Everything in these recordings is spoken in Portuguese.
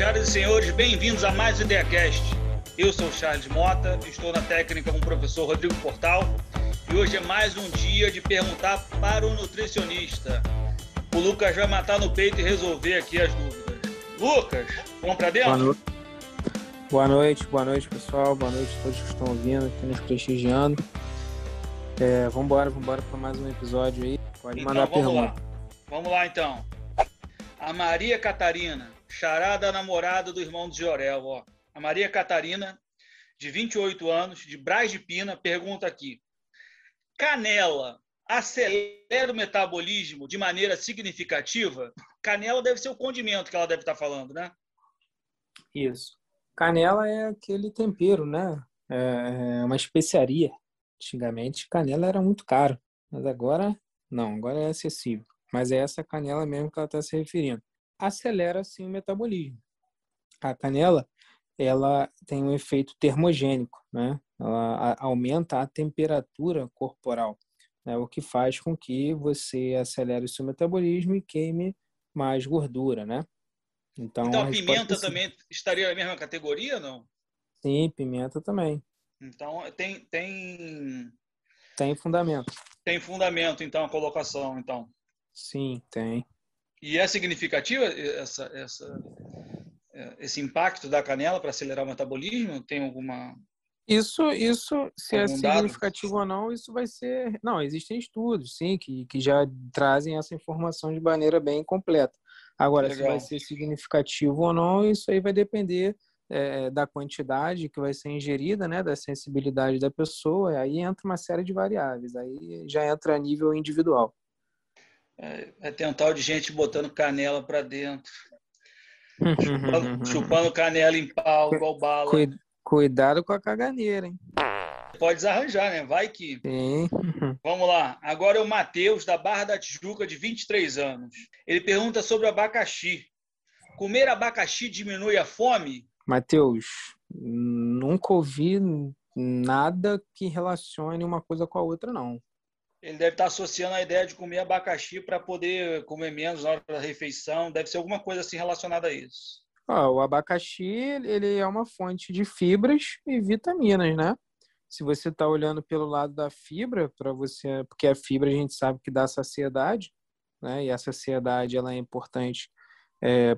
Senhoras e senhores, bem-vindos a mais um IdeaCast. Eu sou o Charles Mota, estou na técnica com o professor Rodrigo Portal e hoje é mais um dia de perguntar para o nutricionista. O Lucas vai matar no peito e resolver aqui as dúvidas. Lucas, vamos para dentro? Boa noite. boa noite, boa noite, pessoal. Boa noite a todos que estão ouvindo, aqui nos prestigiando. É, vamos embora, vamos embora para mais um episódio aí. Pode então, mandar vamos pergunta. lá. Vamos lá então. A Maria Catarina, charada namorada do irmão de Jorel, ó. A Maria Catarina, de 28 anos, de Braz de Pina, pergunta aqui: Canela acelera o metabolismo de maneira significativa? Canela deve ser o condimento que ela deve estar falando, né? Isso. Canela é aquele tempero, né? É uma especiaria. Antigamente, canela era muito caro, mas agora não, agora é acessível. Mas é essa canela mesmo que ela está se referindo. Acelera sim o metabolismo. A canela, ela tem um efeito termogênico, né? Ela aumenta a temperatura corporal, né? o que faz com que você acelere o seu metabolismo e queime mais gordura, né? Então, Então a pimenta também estaria na mesma categoria, não? Sim, pimenta também. Então tem, tem, Tem fundamento. tem fundamento, então, a colocação, então. Sim, tem. E é significativa essa, essa, é, esse impacto da canela para acelerar o metabolismo? Tem alguma. Isso, isso, se é Algum dado? significativo ou não, isso vai ser. Não, existem estudos, sim, que, que já trazem essa informação de maneira bem completa. Agora, se Legal. vai ser significativo ou não, isso aí vai depender é, da quantidade que vai ser ingerida, né, da sensibilidade da pessoa. Aí entra uma série de variáveis. Aí já entra a nível individual. É, é tem um tal de gente botando canela para dentro, chupando, chupando canela em pau, igual bala. Cui- Cuidado com a caganeira, hein? Pode desarranjar, né? Vai que. Sim. Vamos lá. Agora é o Matheus, da Barra da Tijuca, de 23 anos. Ele pergunta sobre abacaxi. Comer abacaxi diminui a fome? Matheus, nunca ouvi nada que relacione uma coisa com a outra, não. Ele deve estar associando a ideia de comer abacaxi para poder comer menos na hora da refeição. Deve ser alguma coisa assim relacionada a isso. Ó, o abacaxi, ele é uma fonte de fibras e vitaminas, né? Se você está olhando pelo lado da fibra, para você, porque a fibra a gente sabe que dá saciedade, né? E a saciedade ela é importante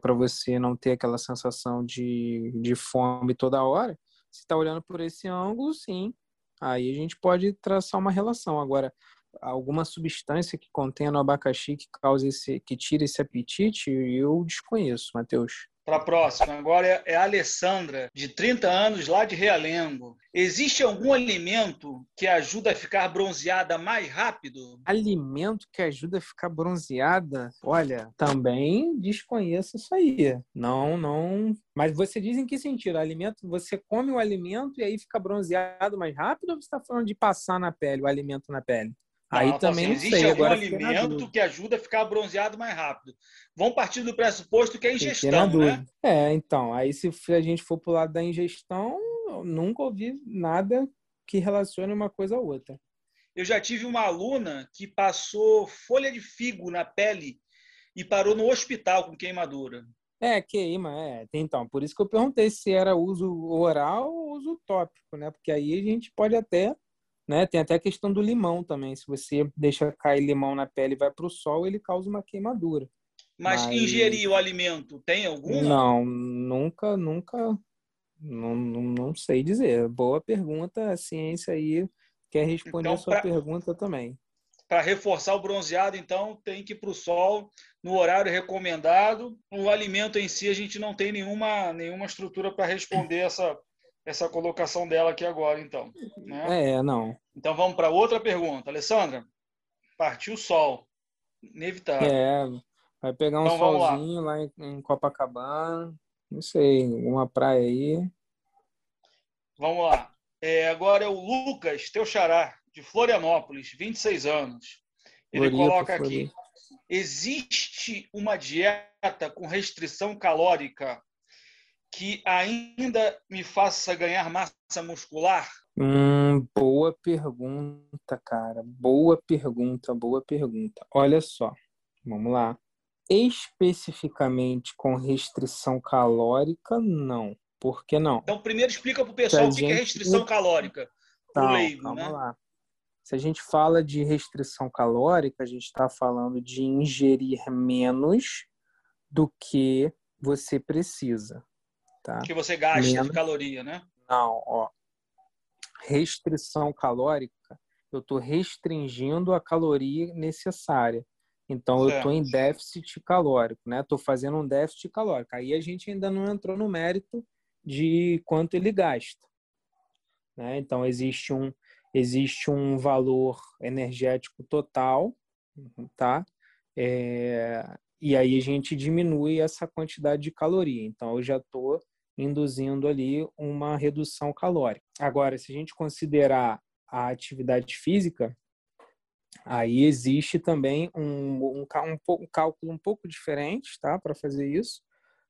para você não ter aquela sensação de, de fome toda hora. Se está olhando por esse ângulo, sim. Aí a gente pode traçar uma relação. Agora, alguma substância que contenha no abacaxi que cause esse, que tire esse apetite, eu desconheço, Matheus. Para a próxima. Agora é- é a Alessandra, de 30 anos, lá de Realengo. Existe algum alimento que ajuda a ficar bronzeada mais rápido? Alimento que ajuda a ficar bronzeada? Olha, também desconheço isso aí. Não, não. Mas você diz em que sentido? Alimento, você come o alimento e aí fica bronzeado mais rápido ou você está falando de passar na pele, o alimento na pele? Aí também assim, não existe sei. algum Agora alimento que ajuda a ficar bronzeado mais rápido? Vamos partir do pressuposto que é ingestão, né? É, então, aí se a gente for pro lado da ingestão, eu nunca ouvi nada que relacione uma coisa a outra. Eu já tive uma aluna que passou folha de figo na pele e parou no hospital com queimadura. É, queima, é. Então, por isso que eu perguntei se era uso oral ou uso tópico, né? Porque aí a gente pode até, né? Tem até a questão do limão também. Se você deixa cair limão na pele e vai para o sol, ele causa uma queimadura. Mas, Mas- ingerir o alimento tem alguma? Não, nunca, nunca, não, não, não sei dizer. Boa pergunta, a ciência aí quer responder Então, a sua pra- pergunta também. Para reforçar o bronzeado, então, tem que ir para o sol no horário recomendado. O alimento em si, a gente não tem nenhuma, nenhuma estrutura para responder essa, essa colocação dela aqui agora, então. né? É, não. Então, vamos para outra pergunta. Alessandra, partiu o sol. Inevitável. É, vai pegar um Então, vamos lá. solzinho lá em, em Copacabana, não sei, uma praia aí. Vamos lá. É, agora é o Lucas, teu xará, de Florianópolis, 26 anos. Ele Floripa, coloca aqui: Floripa. existe uma dieta com restrição calórica que ainda me faça ganhar massa muscular? Hum, boa pergunta, cara. Boa pergunta, boa pergunta. Olha só, vamos lá. especificamente com restrição calórica, não. Por que não? Então, primeiro explica para o pessoal o que é restrição calórica. Tá, leigo, calma né? lá. Se a gente fala de restrição calórica, a gente está falando de ingerir menos do que você precisa. Tá? Que você gasta menos... de caloria, né? Não, ó. Restrição calórica, eu estou restringindo a caloria necessária. Então, certo. eu estou em déficit calórico, né? Estou fazendo um déficit calórico. Aí a gente ainda não entrou no mérito de quanto ele gasta. Né? Então, existe um, existe um valor energético total, tá? É, e aí a gente diminui essa quantidade de caloria. Então, eu já estou induzindo ali uma redução calórica. Agora, se a gente considerar a atividade física, aí existe também um, um, um, um cálculo um pouco diferente, tá, para fazer isso,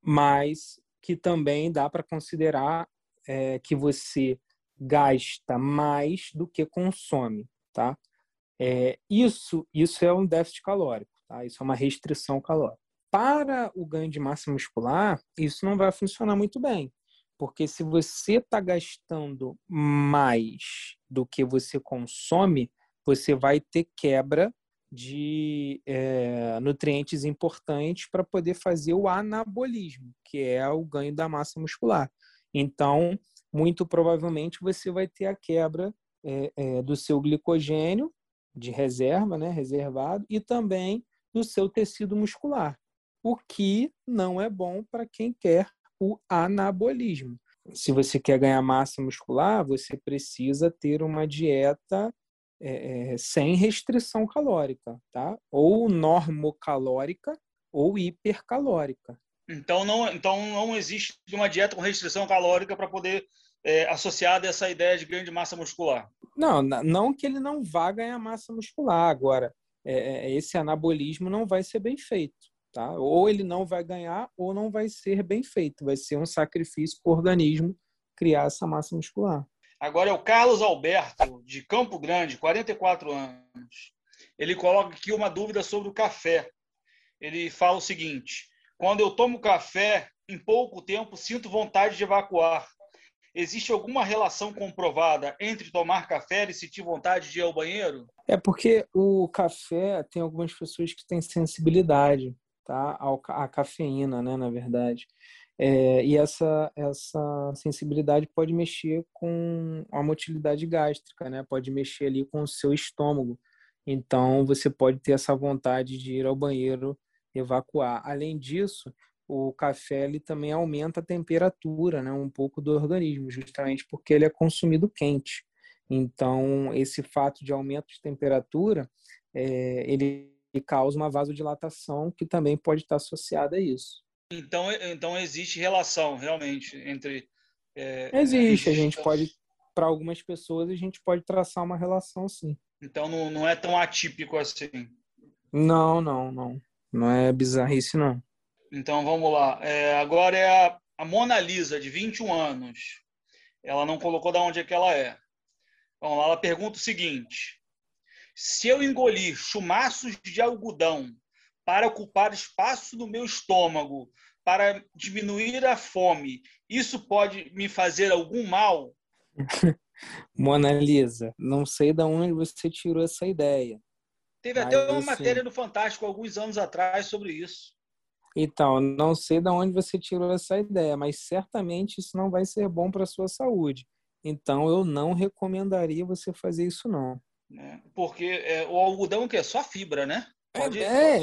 mas que também dá para considerar é, que você gasta mais do que consome, tá? É, isso, isso é um déficit calórico, tá? Isso é uma restrição calórica. Para o ganho de massa muscular, isso não vai funcionar muito bem, porque se você está gastando mais do que você consome, você vai ter quebra de é, nutrientes importantes para poder fazer o anabolismo, que é o ganho da massa muscular. Então, muito provavelmente você vai ter a quebra é, é, do seu glicogênio de reserva, né, reservado, e também do seu tecido muscular, o que não é bom para quem quer o anabolismo. Se você quer ganhar massa muscular, você precisa ter uma dieta é, sem restrição calórica, tá? Ou normocalórica ou hipercalórica. Então não, então não existe uma dieta com restrição calórica para poder é, associada a essa ideia de grande massa muscular. Não, não que ele não vá ganhar massa muscular. Agora, é, é, esse anabolismo não vai ser bem feito. Tá? Ou ele não vai ganhar ou não vai ser bem feito. Vai ser um sacrifício para o organismo criar essa massa muscular. Agora é o Carlos Alberto, de Campo Grande, 44 anos. Ele coloca aqui uma dúvida sobre o café. Ele fala o seguinte: quando eu tomo café, em pouco tempo sinto vontade de evacuar. Existe alguma relação comprovada entre tomar café e sentir vontade de ir ao banheiro? É porque o café tem algumas pessoas que têm sensibilidade tá? à cafeína, né, na verdade. É, e essa, essa sensibilidade pode mexer com a motilidade gástrica, né? Pode mexer ali com o seu estômago. Então, você pode ter essa vontade de ir ao banheiro evacuar. Além disso, o café ele também aumenta a temperatura, né, um pouco do organismo, justamente porque ele é consumido quente. Então, esse fato de aumento de temperatura, é, ele causa uma vasodilatação que também pode estar associada a isso. Então, então existe relação realmente entre. É, existe, a gente pode, para algumas pessoas, a gente pode traçar uma relação sim. Então não, não é tão atípico assim. Não, não, não. Não é bizarrice, não. Então vamos lá. É, agora é a, a, Mona Lisa, de 21 anos. Ela não colocou de onde é que ela é. Vamos lá, ela pergunta o seguinte: se eu engolir chumaços de algodão para ocupar espaço no meu estômago, para diminuir a fome, isso pode me fazer algum mal? Mona Lisa, não sei de onde você tirou essa ideia. Teve até uma assim... matéria no Fantástico alguns anos atrás sobre isso. Então, não sei de onde você tirou essa ideia, mas certamente isso não vai ser bom para a sua saúde. Então, eu não recomendaria você fazer isso, não. É, porque é, o algodão que é só fibra, né? Pode... É,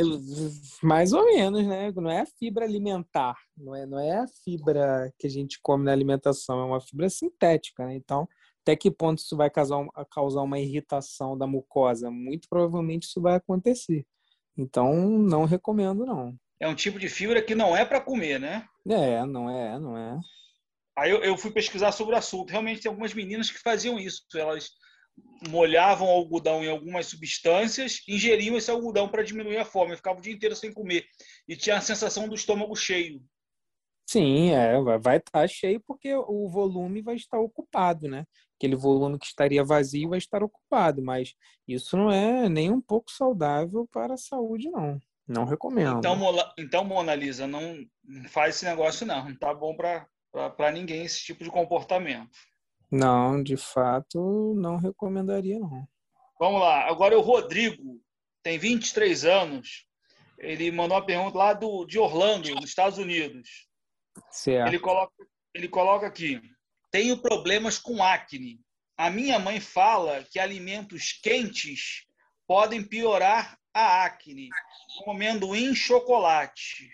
mais ou menos, né? Não é a fibra alimentar, não é, não é a fibra que a gente come na alimentação, é uma fibra sintética, né? Então, até que ponto isso vai causar, causar uma irritação da mucosa? Muito provavelmente isso vai acontecer. Então, não recomendo, não. É um tipo de fibra que não é para comer, né? É, não é, não é. Aí eu, eu fui pesquisar sobre o assunto. Realmente tem algumas meninas que faziam isso. Elas molhavam o algodão em algumas substâncias, ingeriam esse algodão para diminuir a fome, ficavam o dia inteiro sem comer e tinha a sensação do estômago cheio. Sim, é, vai estar tá cheio porque o volume vai estar ocupado, né? Aquele volume que estaria vazio vai estar ocupado, mas isso não é nem um pouco saudável para a saúde, não. Não recomendo. Então, então Mona Lisa, não faz esse negócio não. Não tá bom para ninguém esse tipo de comportamento. Não, de fato, não recomendaria não. Vamos lá. Agora o Rodrigo tem 23 anos. Ele mandou uma pergunta lá do, de Orlando, nos Estados Unidos. Certo. Ele coloca, ele coloca aqui: tenho problemas com acne. A minha mãe fala que alimentos quentes podem piorar a acne, como amendoim e chocolate.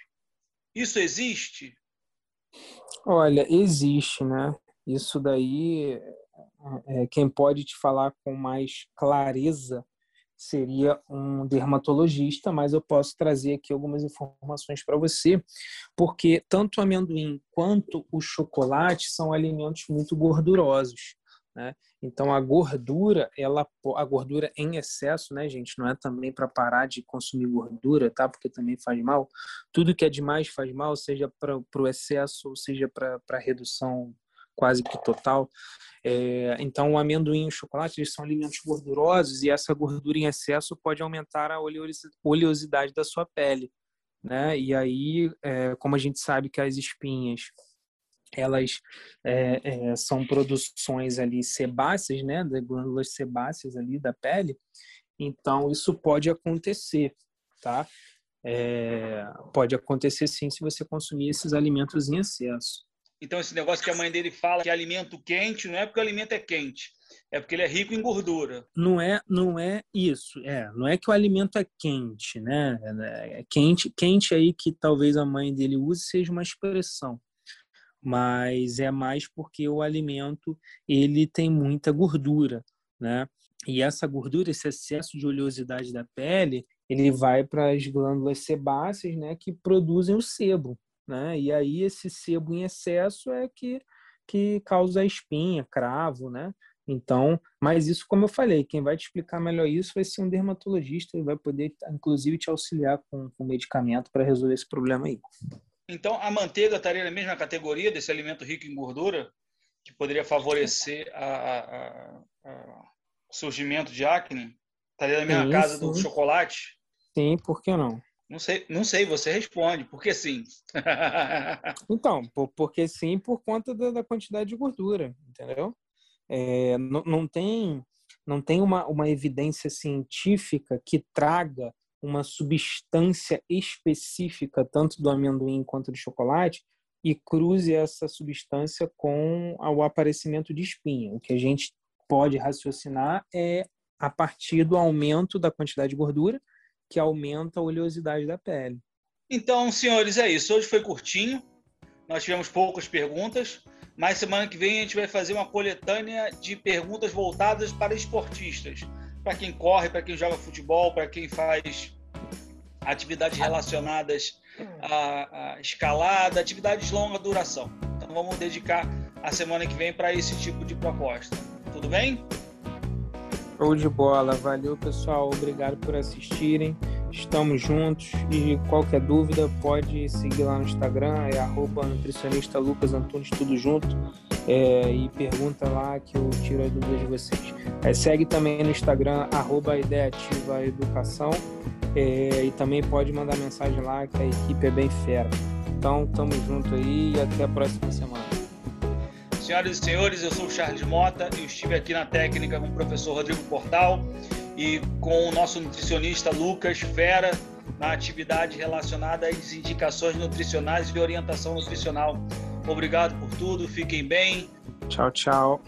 Isso existe? Olha, existe, né? Isso daí, é, quem pode te falar com mais clareza seria um dermatologista, mas eu posso trazer aqui algumas informações para você, porque tanto o amendoim quanto o chocolate são alimentos muito gordurosos. Né? Então a gordura, ela a gordura em excesso, né, gente, não é também para parar de consumir gordura, tá? Porque também faz mal. Tudo que é demais faz mal, seja para o excesso, ou seja para a redução quase que total. É, então, o amendoim e o chocolate eles são alimentos gordurosos e essa gordura em excesso pode aumentar a oleosidade da sua pele. Né? E aí, é, como a gente sabe que as espinhas elas é, é, são produções ali sebáceas, né, das glândulas sebáceas ali da pele, então isso pode acontecer, tá? É, pode acontecer sim se você consumir esses alimentos em excesso. Então esse negócio que a mãe dele fala que alimento quente não é porque o alimento é quente, é porque ele é rico em gordura. Não é, não é isso. É, não é que o alimento é quente, né? É quente, quente aí que talvez a mãe dele use seja uma expressão mas é mais porque o alimento ele tem muita gordura, né? E essa gordura, esse excesso de oleosidade da pele, ele vai para as glândulas sebáceas, né, que produzem o sebo, né? E aí esse sebo em excesso é que que causa espinha, cravo, né? Então, mas isso, como eu falei, quem vai te explicar melhor isso vai ser um dermatologista e vai poder, inclusive, te auxiliar com, com medicamento para resolver esse problema aí. Então, a manteiga estaria na mesma categoria desse alimento rico em gordura, que poderia favorecer o surgimento de acne? Estaria na mesma sim, casa sim. do chocolate? Sim, por que não? Não sei, não sei, você responde. Por que sim? então, por, porque sim, por conta da, da quantidade de gordura, entendeu? É, não, não tem, não tem uma, uma evidência científica que traga uma substância específica, tanto do amendoim quanto do chocolate, e cruze essa substância com o aparecimento de espinha. O que a gente pode raciocinar é a partir do aumento da quantidade de gordura, que aumenta a oleosidade da pele. Então, senhores, é isso. Hoje foi curtinho. Nós tivemos poucas perguntas, mas semana que vem a gente vai fazer uma coletânea de perguntas voltadas para esportistas. Para quem corre, para quem joga futebol, para quem faz atividades relacionadas à, escalada, atividades de longa duração. Então vamos dedicar a semana que vem para esse tipo de proposta. Tudo bem? Show de bola. Valeu, pessoal. Obrigado por assistirem. Estamos juntos e qualquer dúvida pode seguir lá no Instagram, é arroba nutricionista Lucas Antunes, tudo junto. É, e pergunta lá que eu tiro as dúvidas de vocês. É, segue também no Instagram, arroba Ideia Ativa Educação. É, e também pode mandar mensagem lá que a equipe é bem fera. Então, tamo junto aí e até a próxima semana. Senhoras e senhores, eu sou o Charles Mota e estive aqui na técnica com o professor Rodrigo Portal e com o nosso nutricionista Lucas Fera na atividade relacionada às indicações nutricionais e orientação nutricional. Obrigado por tudo, fiquem bem. Tchau, tchau.